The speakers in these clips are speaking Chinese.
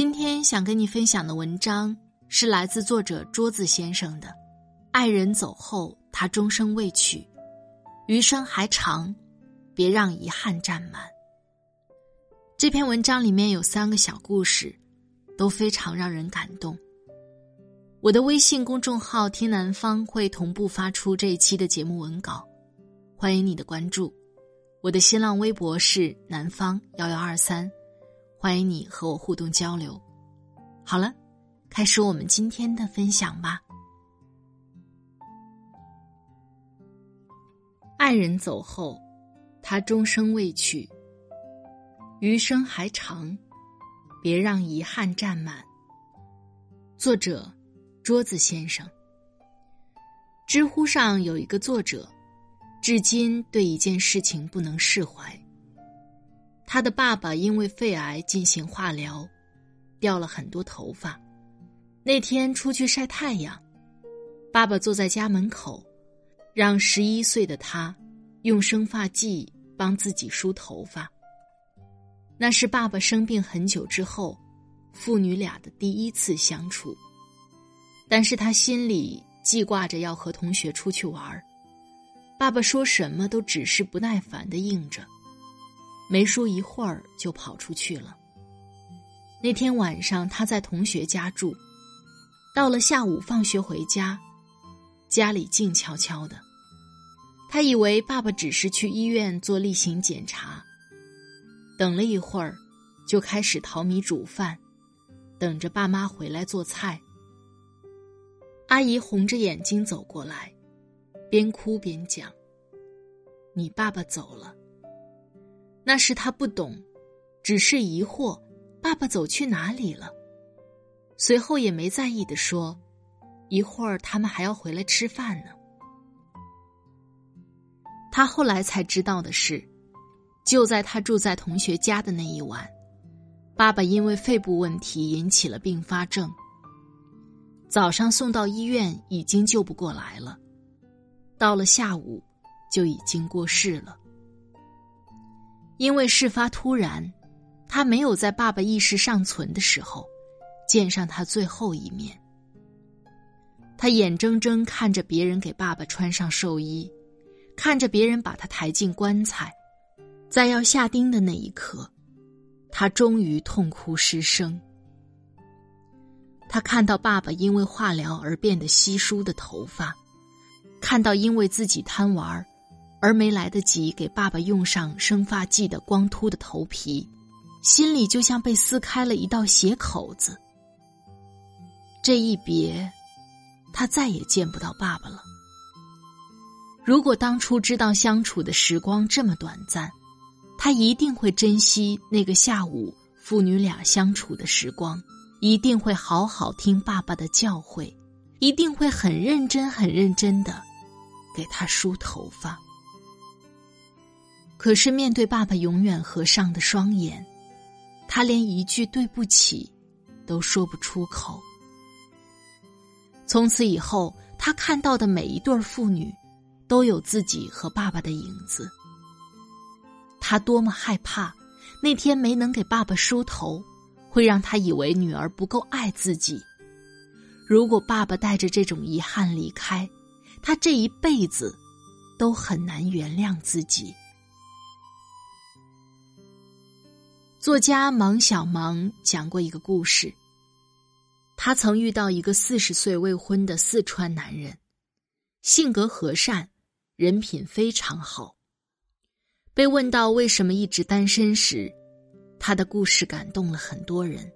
今天想跟你分享的文章是来自作者桌子先生的《爱人走后，他终生未娶，余生还长，别让遗憾占满》。这篇文章里面有三个小故事，都非常让人感动。我的微信公众号“听南方”会同步发出这一期的节目文稿，欢迎你的关注。我的新浪微博是南方幺幺二三。欢迎你和我互动交流。好了，开始我们今天的分享吧。爱人走后，他终生未娶，余生还长，别让遗憾占满。作者：桌子先生。知乎上有一个作者，至今对一件事情不能释怀。他的爸爸因为肺癌进行化疗，掉了很多头发。那天出去晒太阳，爸爸坐在家门口，让十一岁的他用生发剂帮自己梳头发。那是爸爸生病很久之后，父女俩的第一次相处。但是他心里记挂着要和同学出去玩儿，爸爸说什么都只是不耐烦的应着。没说一会儿就跑出去了。那天晚上他在同学家住，到了下午放学回家，家里静悄悄的。他以为爸爸只是去医院做例行检查。等了一会儿，就开始淘米煮饭，等着爸妈回来做菜。阿姨红着眼睛走过来，边哭边讲：“你爸爸走了。”那时他不懂，只是疑惑，爸爸走去哪里了？随后也没在意的说：“一会儿他们还要回来吃饭呢。”他后来才知道的是，就在他住在同学家的那一晚，爸爸因为肺部问题引起了并发症。早上送到医院已经救不过来了，到了下午就已经过世了。因为事发突然，他没有在爸爸意识尚存的时候见上他最后一面。他眼睁睁看着别人给爸爸穿上寿衣，看着别人把他抬进棺材，在要下钉的那一刻，他终于痛哭失声。他看到爸爸因为化疗而变得稀疏的头发，看到因为自己贪玩儿。而没来得及给爸爸用上生发剂的光秃的头皮，心里就像被撕开了一道血口子。这一别，他再也见不到爸爸了。如果当初知道相处的时光这么短暂，他一定会珍惜那个下午父女俩相处的时光，一定会好好听爸爸的教诲，一定会很认真、很认真的给他梳头发。可是面对爸爸永远合上的双眼，他连一句对不起都说不出口。从此以后，他看到的每一对父女，都有自己和爸爸的影子。他多么害怕，那天没能给爸爸梳头，会让他以为女儿不够爱自己。如果爸爸带着这种遗憾离开，他这一辈子都很难原谅自己。作家芒小芒讲过一个故事。他曾遇到一个四十岁未婚的四川男人，性格和善，人品非常好。被问到为什么一直单身时，他的故事感动了很多人。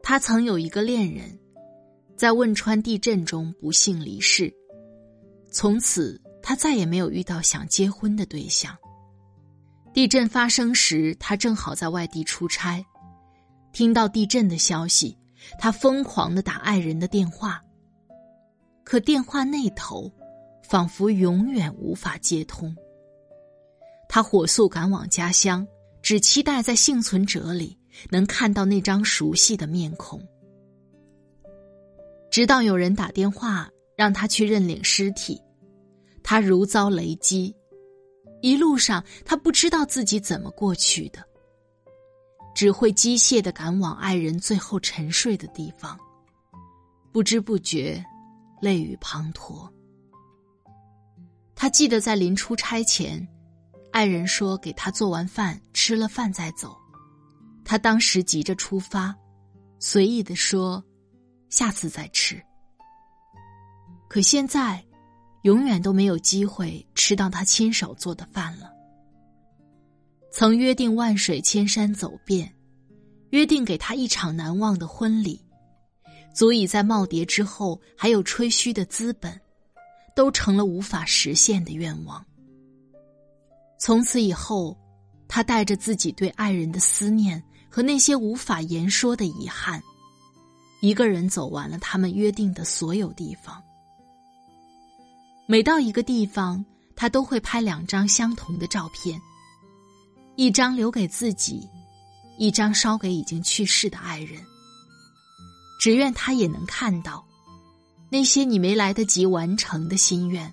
他曾有一个恋人，在汶川地震中不幸离世，从此他再也没有遇到想结婚的对象。地震发生时，他正好在外地出差，听到地震的消息，他疯狂的打爱人的电话。可电话那头，仿佛永远无法接通。他火速赶往家乡，只期待在幸存者里能看到那张熟悉的面孔。直到有人打电话让他去认领尸体，他如遭雷击。一路上，他不知道自己怎么过去的，只会机械的赶往爱人最后沉睡的地方，不知不觉，泪雨滂沱。他记得在临出差前，爱人说给他做完饭，吃了饭再走。他当时急着出发，随意的说：“下次再吃。”可现在。永远都没有机会吃到他亲手做的饭了。曾约定万水千山走遍，约定给他一场难忘的婚礼，足以在耄耋之后还有吹嘘的资本，都成了无法实现的愿望。从此以后，他带着自己对爱人的思念和那些无法言说的遗憾，一个人走完了他们约定的所有地方。每到一个地方，他都会拍两张相同的照片，一张留给自己，一张烧给已经去世的爱人。只愿他也能看到，那些你没来得及完成的心愿，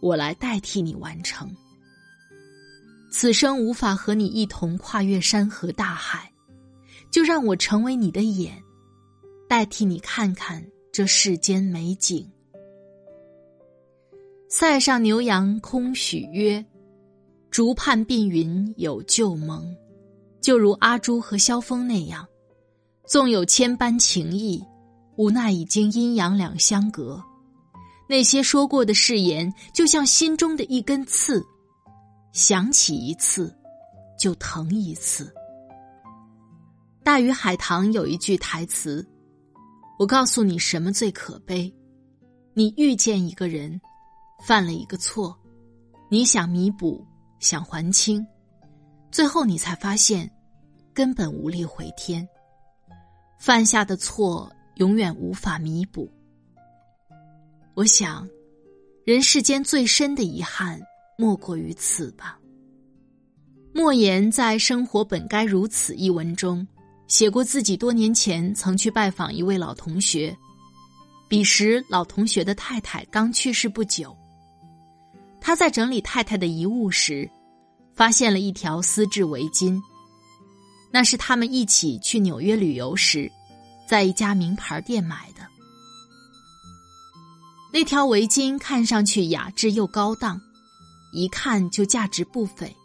我来代替你完成。此生无法和你一同跨越山河大海，就让我成为你的眼，代替你看看这世间美景。塞上牛羊空许约，竹畔鬓云有旧盟。就如阿朱和萧峰那样，纵有千般情意，无奈已经阴阳两相隔。那些说过的誓言，就像心中的一根刺，想起一次，就疼一次。《大鱼海棠》有一句台词：“我告诉你什么最可悲？你遇见一个人。”犯了一个错，你想弥补，想还清，最后你才发现，根本无力回天。犯下的错永远无法弥补。我想，人世间最深的遗憾，莫过于此吧。莫言在《生活本该如此》一文中，写过自己多年前曾去拜访一位老同学，彼时老同学的太太刚去世不久。他在整理太太的遗物时，发现了一条丝质围巾。那是他们一起去纽约旅游时，在一家名牌店买的。那条围巾看上去雅致又高档，一看就价值不菲，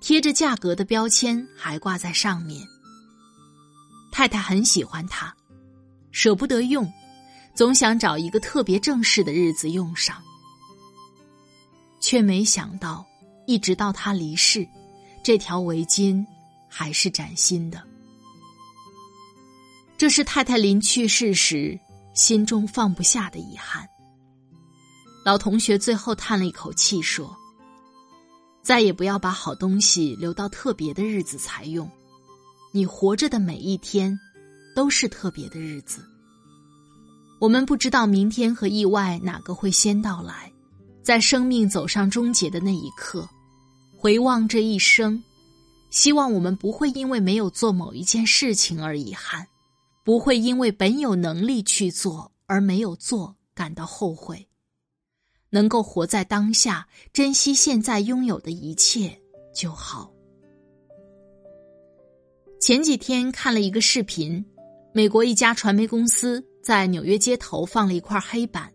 贴着价格的标签还挂在上面。太太很喜欢它，舍不得用，总想找一个特别正式的日子用上。却没想到，一直到他离世，这条围巾还是崭新的。这是太太临去世时心中放不下的遗憾。老同学最后叹了一口气说：“再也不要把好东西留到特别的日子才用，你活着的每一天，都是特别的日子。我们不知道明天和意外哪个会先到来。”在生命走上终结的那一刻，回望这一生，希望我们不会因为没有做某一件事情而遗憾，不会因为本有能力去做而没有做感到后悔，能够活在当下，珍惜现在拥有的一切就好。前几天看了一个视频，美国一家传媒公司在纽约街头放了一块黑板，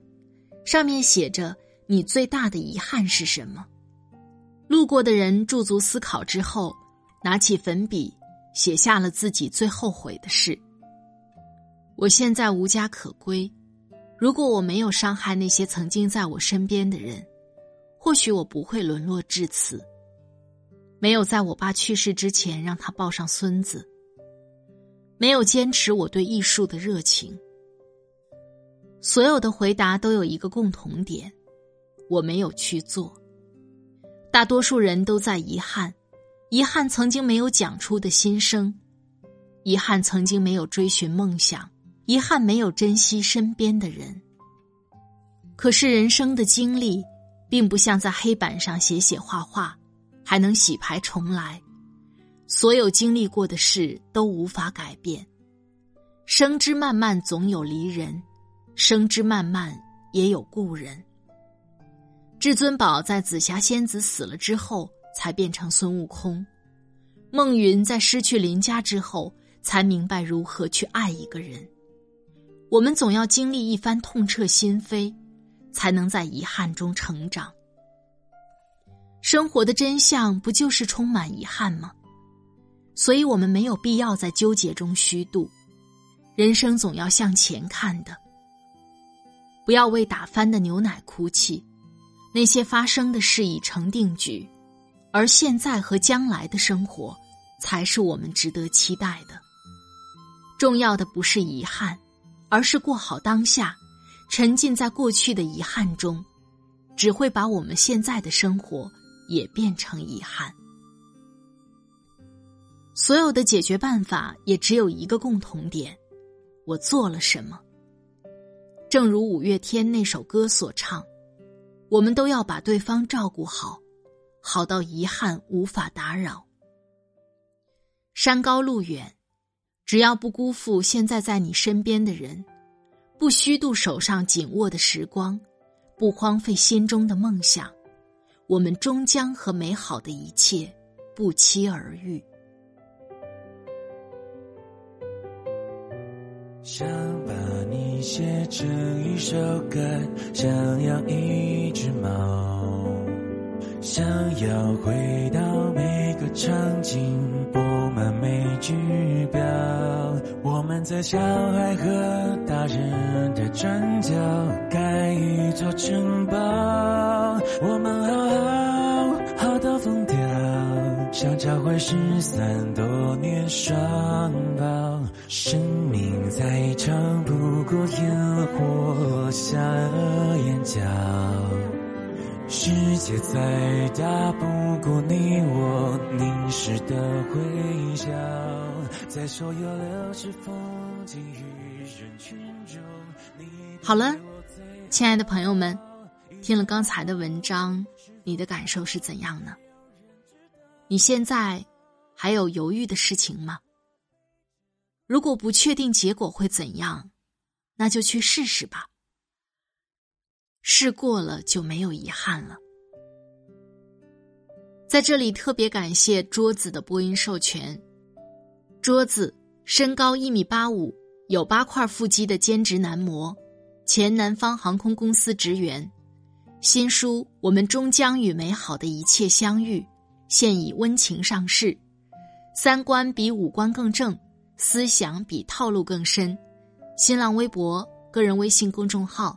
上面写着。你最大的遗憾是什么？路过的人驻足思考之后，拿起粉笔写下了自己最后悔的事。我现在无家可归，如果我没有伤害那些曾经在我身边的人，或许我不会沦落至此。没有在我爸去世之前让他抱上孙子，没有坚持我对艺术的热情。所有的回答都有一个共同点：我没有去做。大多数人都在遗憾，遗憾曾经没有讲出的心声，遗憾曾经没有追寻梦想，遗憾没有珍惜身边的人。可是人生的经历，并不像在黑板上写写画画，还能洗牌重来。所有经历过的事都无法改变。生之漫漫，总有离人。生之漫漫，也有故人。至尊宝在紫霞仙子死了之后，才变成孙悟空；孟云在失去林家之后，才明白如何去爱一个人。我们总要经历一番痛彻心扉，才能在遗憾中成长。生活的真相不就是充满遗憾吗？所以我们没有必要在纠结中虚度，人生总要向前看的。不要为打翻的牛奶哭泣，那些发生的事已成定局，而现在和将来的生活，才是我们值得期待的。重要的不是遗憾，而是过好当下。沉浸在过去的遗憾中，只会把我们现在的生活也变成遗憾。所有的解决办法也只有一个共同点：我做了什么。正如五月天那首歌所唱，我们都要把对方照顾好，好到遗憾无法打扰。山高路远，只要不辜负现在在你身边的人，不虚度手上紧握的时光，不荒废心中的梦想，我们终将和美好的一切不期而遇。想把你写成一首歌，想养一只猫，想要回到每个场景，布满每句表。我们在小孩和大人的转角，盖一座城堡。我们想找回失散多年双胞。生命再长不过烟火下眼角，世界再大不过你我凝视的微笑。在所有流逝风景与人群中，好了，亲爱的朋友们，听了刚才的文章，你的感受是怎样呢？你现在还有犹豫的事情吗？如果不确定结果会怎样，那就去试试吧。试过了就没有遗憾了。在这里特别感谢桌子的播音授权。桌子身高一米八五，有八块腹肌的兼职男模，前南方航空公司职员。新书《我们终将与美好的一切相遇》，现已温情上市。三观比五官更正。思想比套路更深，新浪微博、个人微信公众号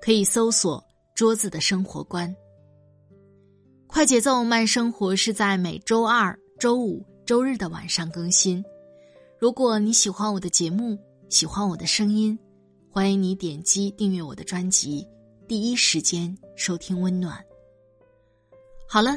可以搜索“桌子的生活观”。快节奏慢生活是在每周二、周五、周日的晚上更新。如果你喜欢我的节目，喜欢我的声音，欢迎你点击订阅我的专辑，第一时间收听温暖。好了，